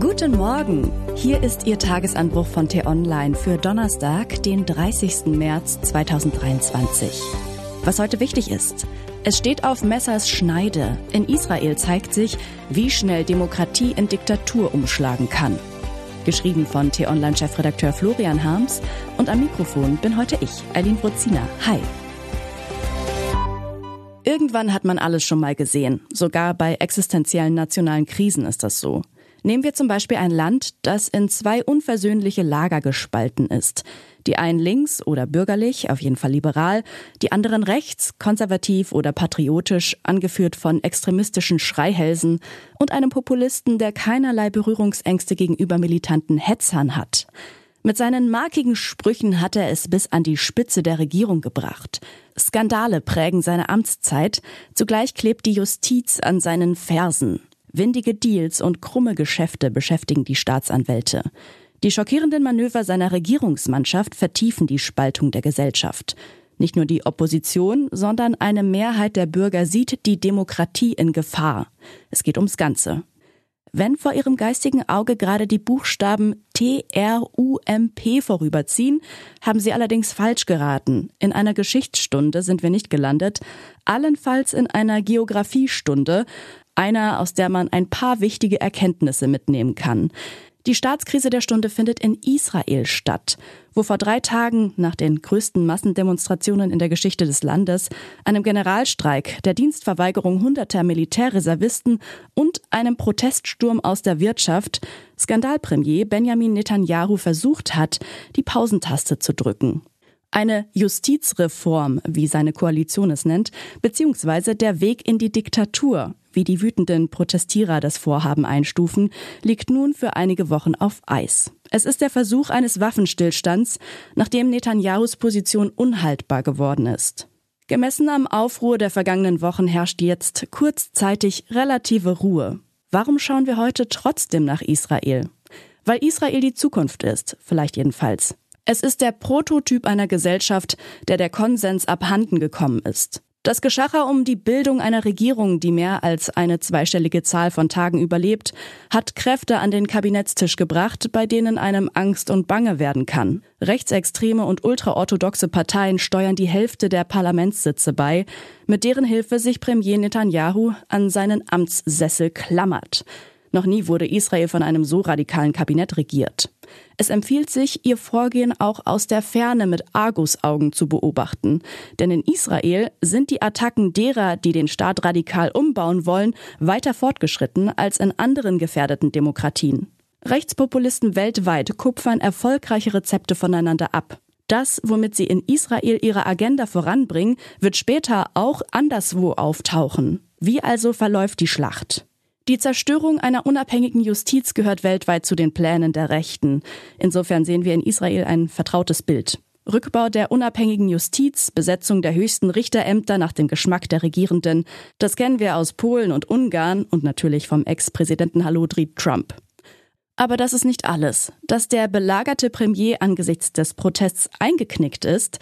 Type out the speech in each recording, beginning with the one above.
Guten Morgen. Hier ist Ihr Tagesanbruch von T-Online für Donnerstag, den 30. März 2023. Was heute wichtig ist. Es steht auf Messers Schneide. In Israel zeigt sich, wie schnell Demokratie in Diktatur umschlagen kann. Geschrieben von T-Online-Chefredakteur Florian Harms und am Mikrofon bin heute ich, Eileen Brozina. Hi. Irgendwann hat man alles schon mal gesehen. Sogar bei existenziellen nationalen Krisen ist das so. Nehmen wir zum Beispiel ein Land, das in zwei unversöhnliche Lager gespalten ist. Die einen links oder bürgerlich, auf jeden Fall liberal, die anderen rechts, konservativ oder patriotisch, angeführt von extremistischen Schreihälsen und einem Populisten, der keinerlei Berührungsängste gegenüber militanten Hetzern hat. Mit seinen markigen Sprüchen hat er es bis an die Spitze der Regierung gebracht. Skandale prägen seine Amtszeit, zugleich klebt die Justiz an seinen Fersen. Windige Deals und krumme Geschäfte beschäftigen die Staatsanwälte. Die schockierenden Manöver seiner Regierungsmannschaft vertiefen die Spaltung der Gesellschaft. Nicht nur die Opposition, sondern eine Mehrheit der Bürger sieht die Demokratie in Gefahr. Es geht ums Ganze. Wenn vor ihrem geistigen Auge gerade die Buchstaben T, R, U, M, P vorüberziehen, haben sie allerdings falsch geraten. In einer Geschichtsstunde sind wir nicht gelandet, allenfalls in einer Geographiestunde, einer, aus der man ein paar wichtige Erkenntnisse mitnehmen kann. Die Staatskrise der Stunde findet in Israel statt, wo vor drei Tagen nach den größten Massendemonstrationen in der Geschichte des Landes, einem Generalstreik, der Dienstverweigerung hunderter Militärreservisten und einem Proteststurm aus der Wirtschaft Skandalpremier Benjamin Netanyahu versucht hat, die Pausentaste zu drücken. Eine Justizreform, wie seine Koalition es nennt, beziehungsweise der Weg in die Diktatur, wie die wütenden Protestierer das Vorhaben einstufen, liegt nun für einige Wochen auf Eis. Es ist der Versuch eines Waffenstillstands, nachdem Netanyahus Position unhaltbar geworden ist. Gemessen am Aufruhr der vergangenen Wochen herrscht jetzt kurzzeitig relative Ruhe. Warum schauen wir heute trotzdem nach Israel? Weil Israel die Zukunft ist, vielleicht jedenfalls. Es ist der Prototyp einer Gesellschaft, der der Konsens abhanden gekommen ist. Das Geschacher um die Bildung einer Regierung, die mehr als eine zweistellige Zahl von Tagen überlebt, hat Kräfte an den Kabinettstisch gebracht, bei denen einem Angst und Bange werden kann. Rechtsextreme und ultraorthodoxe Parteien steuern die Hälfte der Parlamentssitze bei, mit deren Hilfe sich Premier Netanyahu an seinen Amtssessel klammert. Noch nie wurde Israel von einem so radikalen Kabinett regiert. Es empfiehlt sich, ihr Vorgehen auch aus der Ferne mit Argusaugen zu beobachten. Denn in Israel sind die Attacken derer, die den Staat radikal umbauen wollen, weiter fortgeschritten als in anderen gefährdeten Demokratien. Rechtspopulisten weltweit kupfern erfolgreiche Rezepte voneinander ab. Das, womit sie in Israel ihre Agenda voranbringen, wird später auch anderswo auftauchen. Wie also verläuft die Schlacht? Die Zerstörung einer unabhängigen Justiz gehört weltweit zu den Plänen der Rechten. Insofern sehen wir in Israel ein vertrautes Bild. Rückbau der unabhängigen Justiz, Besetzung der höchsten Richterämter nach dem Geschmack der Regierenden, das kennen wir aus Polen und Ungarn und natürlich vom Ex-Präsidenten Halodri Trump. Aber das ist nicht alles. Dass der belagerte Premier angesichts des Protests eingeknickt ist,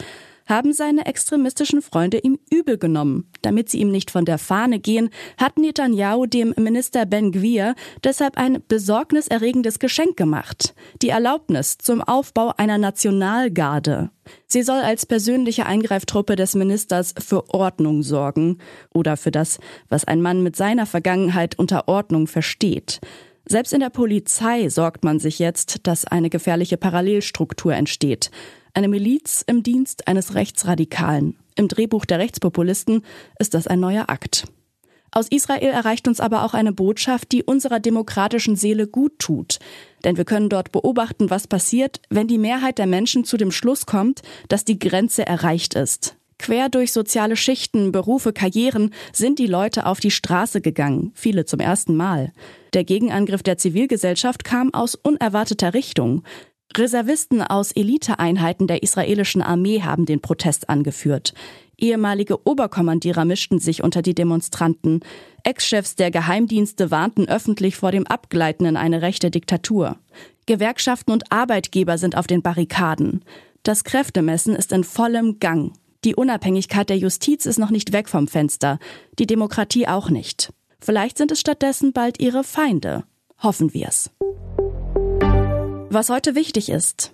haben seine extremistischen Freunde ihm übel genommen. Damit sie ihm nicht von der Fahne gehen, hat Netanyahu dem Minister Ben Gwir deshalb ein besorgniserregendes Geschenk gemacht. Die Erlaubnis zum Aufbau einer Nationalgarde. Sie soll als persönliche Eingreiftruppe des Ministers für Ordnung sorgen oder für das, was ein Mann mit seiner Vergangenheit unter Ordnung versteht. Selbst in der Polizei sorgt man sich jetzt, dass eine gefährliche Parallelstruktur entsteht. Eine Miliz im Dienst eines Rechtsradikalen. Im Drehbuch der Rechtspopulisten ist das ein neuer Akt. Aus Israel erreicht uns aber auch eine Botschaft, die unserer demokratischen Seele gut tut. Denn wir können dort beobachten, was passiert, wenn die Mehrheit der Menschen zu dem Schluss kommt, dass die Grenze erreicht ist. Quer durch soziale Schichten, Berufe, Karrieren sind die Leute auf die Straße gegangen, viele zum ersten Mal. Der Gegenangriff der Zivilgesellschaft kam aus unerwarteter Richtung. Reservisten aus Eliteeinheiten der israelischen Armee haben den Protest angeführt. Ehemalige Oberkommandierer mischten sich unter die Demonstranten. Ex-Chefs der Geheimdienste warnten öffentlich vor dem Abgleiten in eine rechte Diktatur. Gewerkschaften und Arbeitgeber sind auf den Barrikaden. Das Kräftemessen ist in vollem Gang. Die Unabhängigkeit der Justiz ist noch nicht weg vom Fenster, die Demokratie auch nicht. Vielleicht sind es stattdessen bald ihre Feinde. Hoffen wir's. Was heute wichtig ist.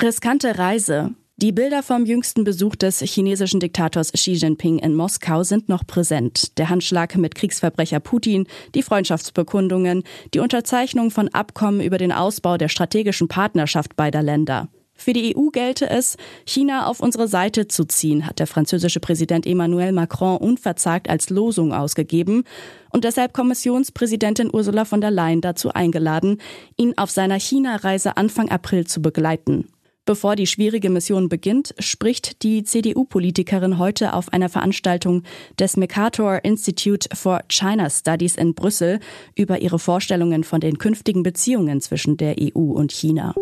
Riskante Reise. Die Bilder vom jüngsten Besuch des chinesischen Diktators Xi Jinping in Moskau sind noch präsent. Der Handschlag mit Kriegsverbrecher Putin, die Freundschaftsbekundungen, die Unterzeichnung von Abkommen über den Ausbau der strategischen Partnerschaft beider Länder. Für die EU gelte es, China auf unsere Seite zu ziehen, hat der französische Präsident Emmanuel Macron unverzagt als Losung ausgegeben und deshalb Kommissionspräsidentin Ursula von der Leyen dazu eingeladen, ihn auf seiner China-Reise Anfang April zu begleiten. Bevor die schwierige Mission beginnt, spricht die CDU-Politikerin heute auf einer Veranstaltung des Mercator Institute for China Studies in Brüssel über ihre Vorstellungen von den künftigen Beziehungen zwischen der EU und China.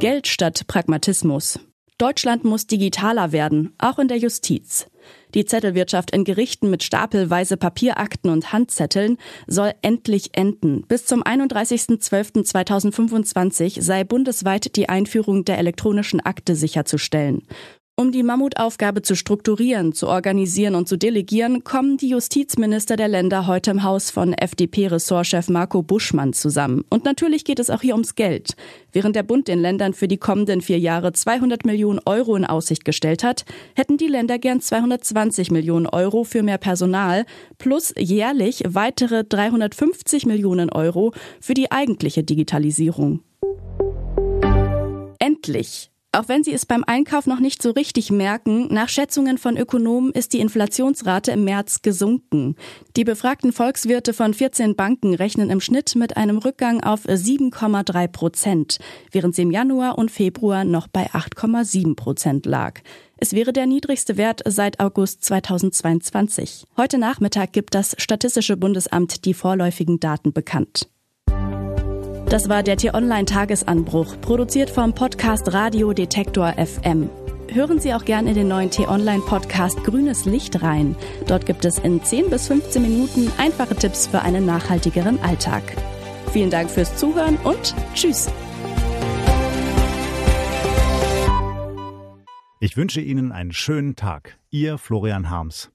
Geld statt Pragmatismus. Deutschland muss digitaler werden, auch in der Justiz. Die Zettelwirtschaft in Gerichten mit stapelweise Papierakten und Handzetteln soll endlich enden. Bis zum 31.12.2025 sei bundesweit die Einführung der elektronischen Akte sicherzustellen. Um die Mammutaufgabe zu strukturieren, zu organisieren und zu delegieren, kommen die Justizminister der Länder heute im Haus von FDP-Ressortchef Marco Buschmann zusammen. Und natürlich geht es auch hier ums Geld. Während der Bund den Ländern für die kommenden vier Jahre 200 Millionen Euro in Aussicht gestellt hat, hätten die Länder gern 220 Millionen Euro für mehr Personal plus jährlich weitere 350 Millionen Euro für die eigentliche Digitalisierung. Endlich! Auch wenn Sie es beim Einkauf noch nicht so richtig merken, nach Schätzungen von Ökonomen ist die Inflationsrate im März gesunken. Die befragten Volkswirte von 14 Banken rechnen im Schnitt mit einem Rückgang auf 7,3 Prozent, während sie im Januar und Februar noch bei 8,7 Prozent lag. Es wäre der niedrigste Wert seit August 2022. Heute Nachmittag gibt das Statistische Bundesamt die vorläufigen Daten bekannt. Das war der T-Online-Tagesanbruch, produziert vom Podcast Radio Detektor FM. Hören Sie auch gerne in den neuen T-Online-Podcast Grünes Licht rein. Dort gibt es in 10 bis 15 Minuten einfache Tipps für einen nachhaltigeren Alltag. Vielen Dank fürs Zuhören und Tschüss. Ich wünsche Ihnen einen schönen Tag. Ihr Florian Harms.